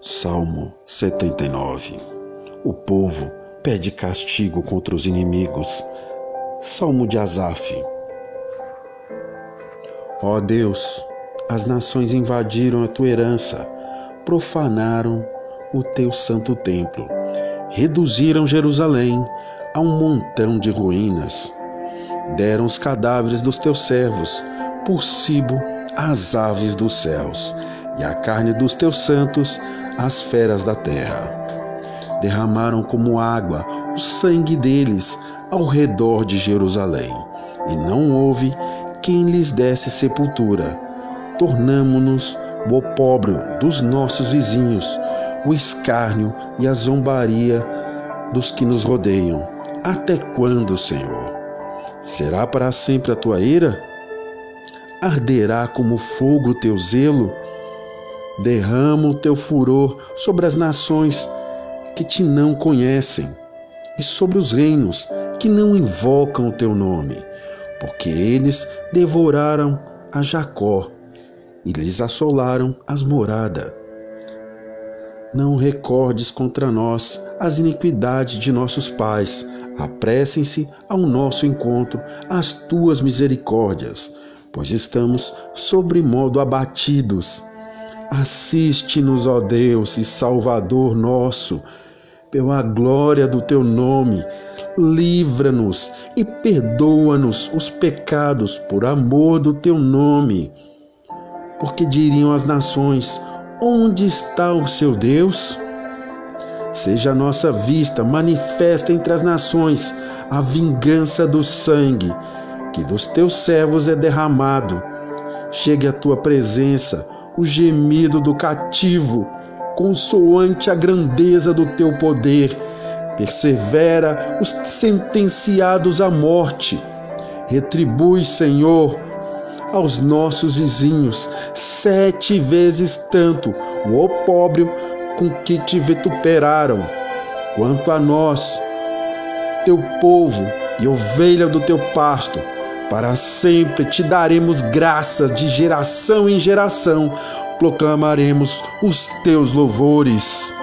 Salmo 79 O povo pede castigo contra os inimigos. Salmo de Asaf Ó oh Deus, as nações invadiram a tua herança, profanaram o teu santo templo, reduziram Jerusalém a um montão de ruínas. Deram os cadáveres dos teus servos por cibo às aves dos céus, e a carne dos teus santos às feras da terra. Derramaram como água o sangue deles ao redor de Jerusalém, e não houve quem lhes desse sepultura. Tornamo-nos o opróbrio dos nossos vizinhos, o escárnio e a zombaria dos que nos rodeiam. Até quando, Senhor? Será para sempre a tua ira? Arderá como fogo o teu zelo? Derrama o teu furor sobre as nações que te não conhecem e sobre os reinos que não invocam o teu nome, porque eles devoraram a Jacó e lhes assolaram as moradas. Não recordes contra nós as iniquidades de nossos pais, apressem-se ao nosso encontro as tuas misericórdias, pois estamos sobre modo abatidos. Assiste-nos, ó Deus e Salvador nosso, pela glória do teu nome, livra-nos e perdoa-nos os pecados por amor do teu nome. Porque diriam as nações: Onde está o seu Deus? Seja a nossa vista manifesta entre as nações a vingança do sangue que dos teus servos é derramado. Chegue à tua presença o gemido do cativo, consoante a grandeza do teu poder. Persevera os sentenciados à morte. Retribui, Senhor, aos nossos vizinhos sete vezes tanto o opróbrio com que te vituperaram. Quanto a nós, teu povo e ovelha do teu pasto, para sempre te daremos graças de geração em geração, proclamaremos os teus louvores.